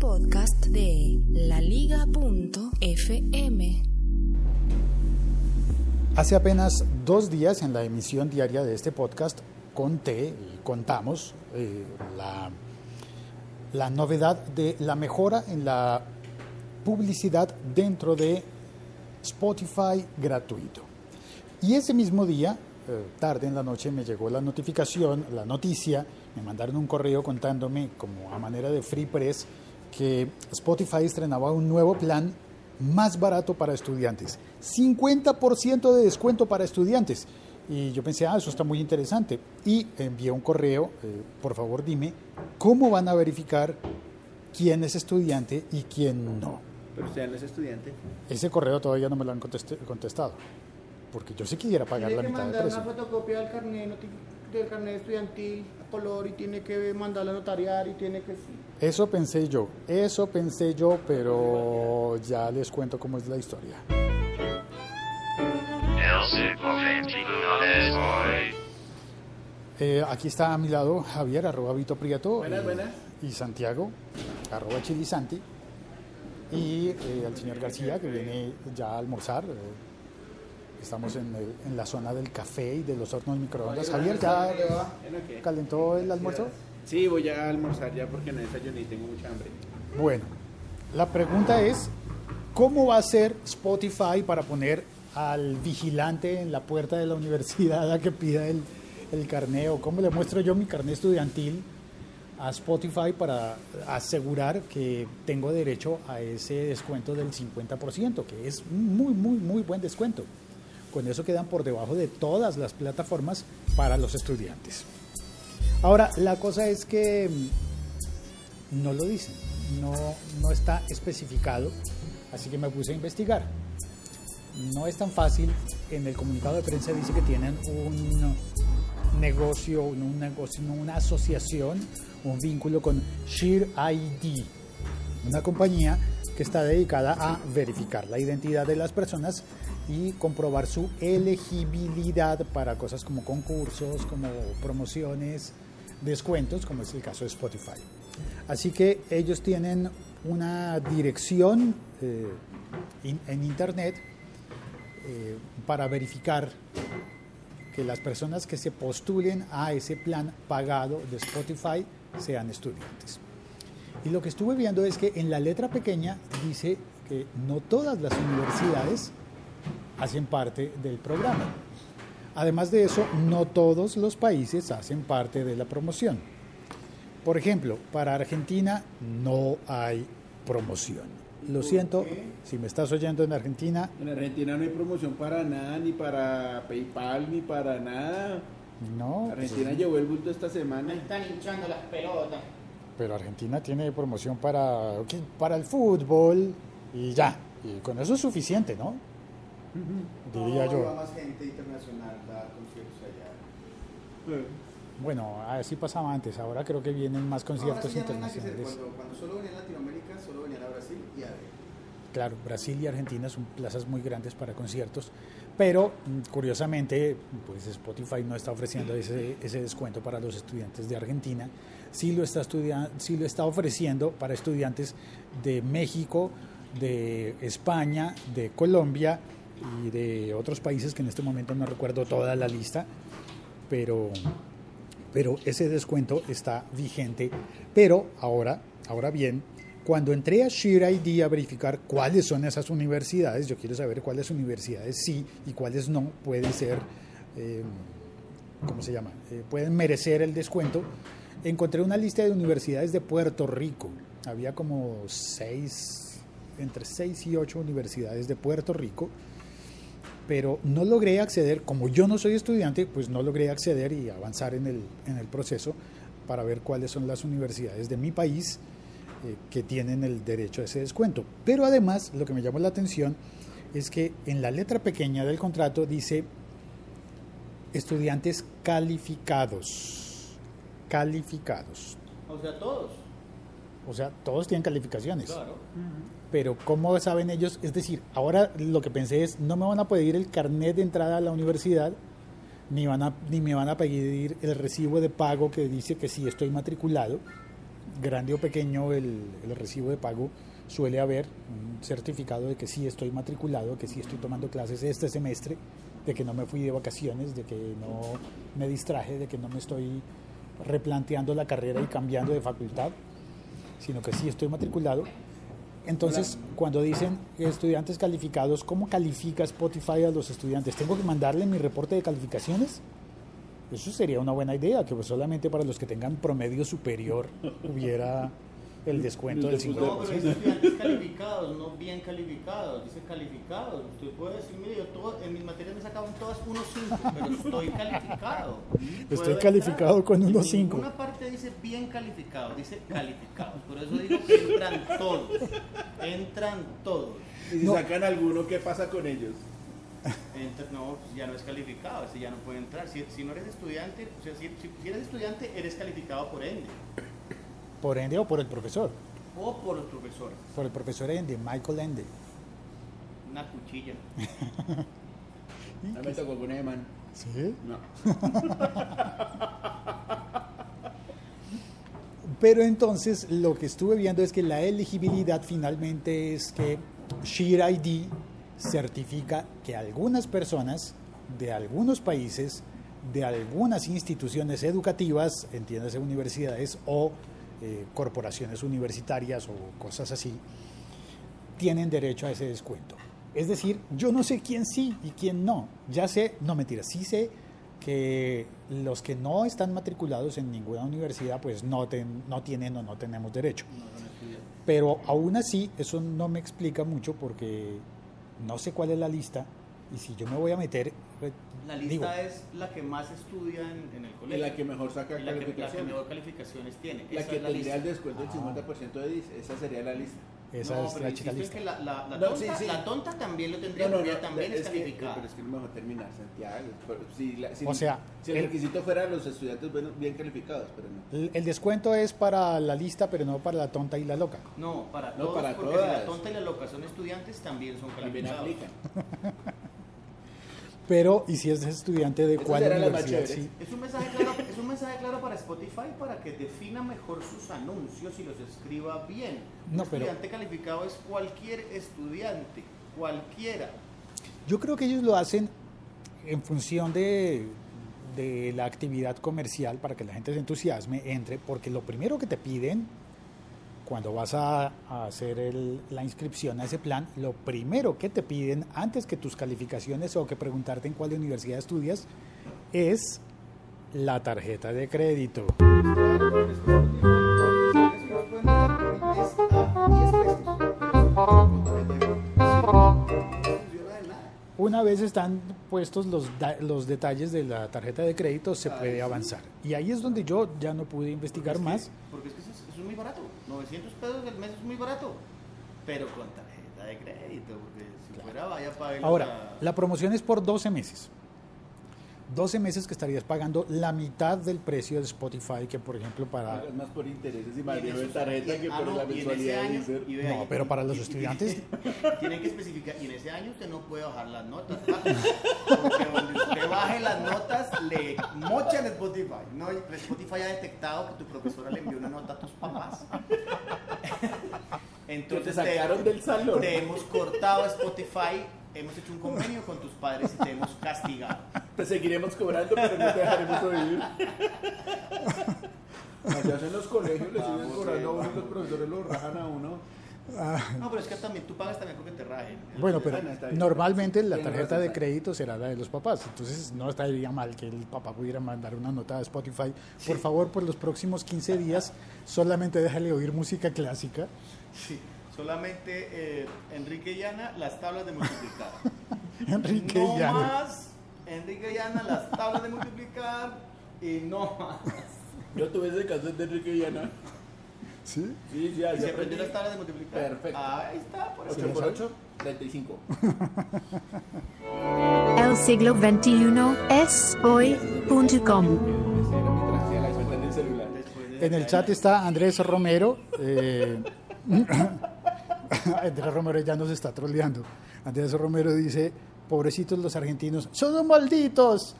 podcast de laliga.fm. Hace apenas dos días en la emisión diaria de este podcast conté y contamos eh, la, la novedad de la mejora en la publicidad dentro de Spotify gratuito. Y ese mismo día, eh, tarde en la noche, me llegó la notificación, la noticia, me mandaron un correo contándome como a manera de free press que Spotify estrenaba un nuevo plan más barato para estudiantes. 50% de descuento para estudiantes. Y yo pensé, ah, eso está muy interesante. Y envié un correo, eh, por favor dime, ¿cómo van a verificar quién es estudiante y quién no? Pero usted no es estudiante. Ese correo todavía no me lo han contestado. Porque yo sí quisiera pagar Tiene la que mitad de mandar precio. una fotocopia del carnet, del carnet estudiantil a color y tiene que mandarla a notariar y tiene que... Eso pensé yo, eso pensé yo, pero ya les cuento cómo es la historia. Eh, aquí está a mi lado Javier, arroba Vito Prieto. Buenas, y, buenas. Y Santiago, arroba Chilisanti. Y eh, al señor García, que viene ya a almorzar. eh, estamos en, el- en la zona del café y de los hornos microondas. Javier, ¿ya calentó el almuerzo? Sí, voy a almorzar ya porque no desayuné y tengo mucha hambre. Bueno, la pregunta es, ¿cómo va a ser Spotify para poner al vigilante en la puerta de la universidad a que pida el, el carné? ¿O cómo le muestro yo mi carné estudiantil a Spotify para asegurar que tengo derecho a ese descuento del 50%, que es muy, muy, muy buen descuento? Con eso quedan por debajo de todas las plataformas para los estudiantes. Ahora, la cosa es que mm, no lo dicen, no, no está especificado, así que me puse a investigar. No es tan fácil, en el comunicado de prensa dice que tienen un negocio, un negocio, una asociación, un vínculo con Share ID, una compañía que está dedicada a verificar la identidad de las personas y comprobar su elegibilidad para cosas como concursos, como promociones, descuentos, como es el caso de Spotify. Así que ellos tienen una dirección eh, en Internet eh, para verificar que las personas que se postulen a ese plan pagado de Spotify sean estudiantes. Y lo que estuve viendo es que en la letra pequeña dice que no todas las universidades hacen parte del programa. Además de eso, no todos los países hacen parte de la promoción. Por ejemplo, para Argentina no hay promoción. Lo siento, si me estás oyendo en Argentina, En Argentina no hay promoción para nada, ni para PayPal, ni para nada. no. Argentina llevó el bulto esta semana. están hinchando las pelotas. Pero Argentina tiene promoción para, ¿qué? para el fútbol y ya. Y con eso es suficiente, ¿no? Diría yo. iba más gente internacional a conciertos allá. Bueno, así pasaba antes. Ahora creo que vienen más conciertos Ahora sí hacer. internacionales. Cuando, cuando solo venía a Latinoamérica, solo venía a Brasil y a Claro, Brasil y Argentina son plazas muy grandes para conciertos, pero mm, curiosamente, pues Spotify no está ofreciendo ese, ese descuento para los estudiantes de Argentina, sí lo, está sí lo está ofreciendo para estudiantes de México, de España, de Colombia y de otros países que en este momento no recuerdo toda la lista, pero, pero ese descuento está vigente. Pero ahora, ahora bien, cuando entré a Share ID a verificar cuáles son esas universidades, yo quiero saber cuáles universidades sí y cuáles no pueden ser, eh, ¿cómo se llama? Eh, pueden merecer el descuento. Encontré una lista de universidades de Puerto Rico. Había como seis, entre seis y ocho universidades de Puerto Rico pero no logré acceder, como yo no soy estudiante, pues no logré acceder y avanzar en el, en el proceso para ver cuáles son las universidades de mi país eh, que tienen el derecho a ese descuento. Pero además, lo que me llamó la atención es que en la letra pequeña del contrato dice estudiantes calificados. Calificados. O sea, todos. O sea, todos tienen calificaciones. Claro. Pero ¿cómo saben ellos? Es decir, ahora lo que pensé es, no me van a pedir el carnet de entrada a la universidad, ni, van a, ni me van a pedir el recibo de pago que dice que sí estoy matriculado. grande o pequeño el, el recibo de pago, suele haber un certificado de que sí estoy matriculado, que sí estoy tomando clases este semestre, de que no me fui de vacaciones, de que no me distraje, de que no me estoy replanteando la carrera y cambiando de facultad, sino que sí estoy matriculado. Entonces, cuando dicen estudiantes calificados, ¿cómo califica Spotify a los estudiantes? ¿Tengo que mandarle mi reporte de calificaciones? Eso sería una buena idea, que pues solamente para los que tengan promedio superior hubiera el descuento del No, 50%. pero dice estudiantes calificados, no bien calificados, dice calificados. Usted puede decir, mire, yo todo- en mis materias me sacaban todas 1.5, pero estoy calificado. Estoy calificado entrar. con En 1.5. ninguna parte dice bien calificado, dice calificados. Por eso digo que entran todos, entran todos. Y si No. sacan alguno, ¿qué pasa con ellos? Entra- no, pues ya no es calificado, ese ya no puede entrar. Si, si no eres estudiante, o sea, si, si- si eres estudiante, eres calificado por ende, Por Ende o por el profesor. o por los profesores. Por el profesor Ende, Michael Ende. Una cuchilla. A mí me tocó con Eman. ¿Sí? No. Pero entonces lo que estuve viendo es que la elegibilidad finalmente es que Share ID certifica que algunas personas de algunos países, de algunas instituciones educativas, entiéndase universidades o eh, corporaciones universitarias o cosas así, tienen derecho a ese descuento. Es decir, yo no sé quién sí y quién no. Ya sé, no mentira, sí sé que los que no están matriculados en ninguna universidad pues no, ten- no tienen o no tenemos derecho. Pero aún así eso no me explica mucho porque no sé cuál es la lista y si yo me voy a meter... pues, La digo, lista es la que más estudia en, en el Y colegio. la que mejor saca Y la que, la que mejor calificaciones tiene. La Esa que es tendría el descuento del Ah. 50% de DIS, esa sería la lista. esa no, es pero la chica lista. que la, la, la No, tonta, sí, sí. la tonta también lo tendría porque ella también es, que- calificada. pero es que es mejor terminar Santiago. pero si, la- si- O sea, si el, el- requisito fuera los estudiantes bueno, bien calificados, pero no. El, el descuento es para la lista, pero no para la tonta y la loca. No, para No, todos, para porque si la todas. tonta y la loca son estudiantes, también son También calificados. aplican. Pero, ¿y si es estudiante de Esa cuál universidad? Sí. Es un, mensaje claro, es un mensaje claro para Spotify para que defina mejor sus anuncios y los escriba bien. Un No, pero- estudiante calificado es cualquier estudiante, cualquiera. Yo creo que ellos lo hacen en función de, de la actividad comercial para que la gente se entusiasme, entre, porque lo primero que te piden cuando vas a, hacer la inscripción a ese plan, lo primero que te piden antes que tus calificaciones o que preguntarte en cuál universidad estudias es la tarjeta de crédito. Una vez están puestos los, los detalles de la tarjeta de crédito, se puede avanzar. Y ahí es donde yo ya no pude investigar Es que- más. Porque es que eso es, eso es muy barato. 900 pesos del mes es muy barato. Pero con tarjeta de crédito, porque si fuera vaya para Ahora, la promoción es por 12 meses. 12 meses que estarías pagando la mitad del precio de Spotify, que por ejemplo para... Pagas más por intereses y más de tarjeta que ah, por la mensualidad No, pero para los estudiantes- Tienen que especificar, y en ese año usted no puede bajar las notas, porque donde usted baje las notas le mochan Spotify. No, Spotify ha detectado que tu profesora le envió una nota a tus papás. Entonces te sacaron del salón. Te hemos cortado Spotify, hemos hecho un convenio con tus padres y te hemos castigado. Te seguiremos cobrando, pero no te dejaremos oír. Allá en los colegios le siguen cobrando a uno y vamos. los profesores lo rajan a uno. No, pero es que también tú pagas también porque te rajen. Bueno, pero Bueno, bien. normalmente la tarjeta de crédito será la de los papás, entonces no estaría mal que el papá pudiera mandar una nota a Spotify. Por favor, por los próximos 15 días, solamente déjale oír música clásica. Sí, solamente eh, Enrique y Ana, las tablas de multiplicar. Enrique no más Enrique y Ana, las tablas de multiplicar y no más. Yo tuve ese caso de Enrique y Ana. ¿Sí? Sí, sí, ¿Y se aprendí. aprendió las tablas de multiplicar? Perfecto. Ahí está, por eso. 8 por 8, 35. El siglo XXI es hoy.com. En el chat está Andrés Romero. eh, Andrés Romero ya nos está troleando. Andrés Romero dice, pobrecitos los argentinos, son malditos.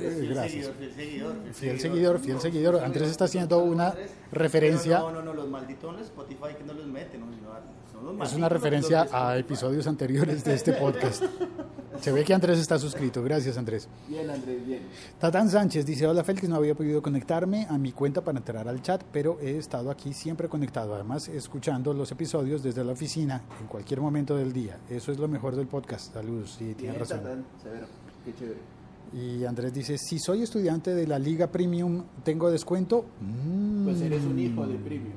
Eh, fiel gracias. seguidor, fiel seguidor. Fiel seguidor, fiel seguidor. Andrés está haciendo una referencia, no, no, no, los malditos en Spotify que no los meten. No, no, son los es malditos una referencia a episodios anteriores de este podcast. Se ve que Andrés está suscrito. Gracias, Andrés. Bien, Andrés, bien. Tatán Sánchez dice, hola Félix, no había podido conectarme a mi cuenta para entrar al chat, pero he estado aquí siempre conectado, además escuchando los episodios desde la oficina en cualquier momento del día. Eso es lo mejor del podcast. Saludos, sí, tienes razón. Tatán, severo. Qué chévere. Y Andrés dice, si soy estudiante de la Liga Premium, ¿tengo descuento? Mm. Pues eres un hijo de premium.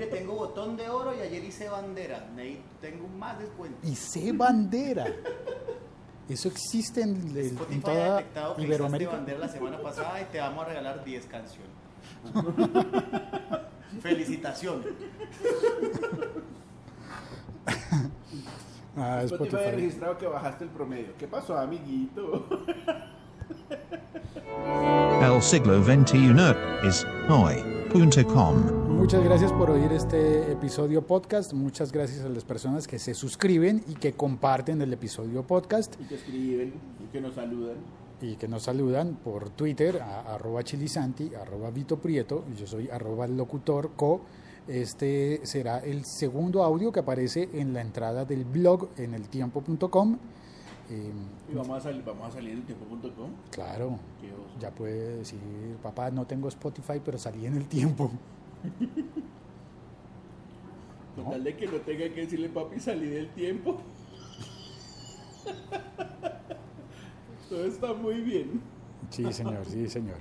Mire, tengo botón de oro y ayer hice bandera. Ney, tengo más descuento. Sé bandera. Eso existe en, en- en ha toda detectado que Iberoamérica. bandera la semana pasada y te vamos a regalar 10 canciones. Felicitaciones. Ah, Spotify ha Spotify. registrado que bajaste el promedio. ¿Qué pasó, amiguito? El siglo XXI es hoy.com. Muchas gracias por oír este episodio podcast. Muchas gracias a las personas que se suscriben y que comparten el episodio podcast Y que escriben y que nos saludan. y que nos saludan por Twitter a arroba chilisanti, arroba Vito Prieto, yo soy arroba locutor co. Este será el segundo audio que aparece en la entrada del blog en eltiempo.com. Eh, Y vamos a, salir, vamos a salir en el tiempo.com. claro, ya puede decir, papá, no tengo Spotify, pero salí en el tiempo. Con tal de que no tenga que decirle, papi, salí del tiempo. Todo está muy bien. Sí, señor, sí, señor.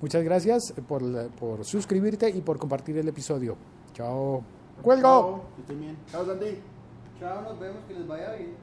Muchas gracias por, la- por suscribirte y por compartir el episodio. Chao. ¡Cuelgo! Chao, que estén bien. Chao, Santi. Chao, nos vemos, que les vaya bien.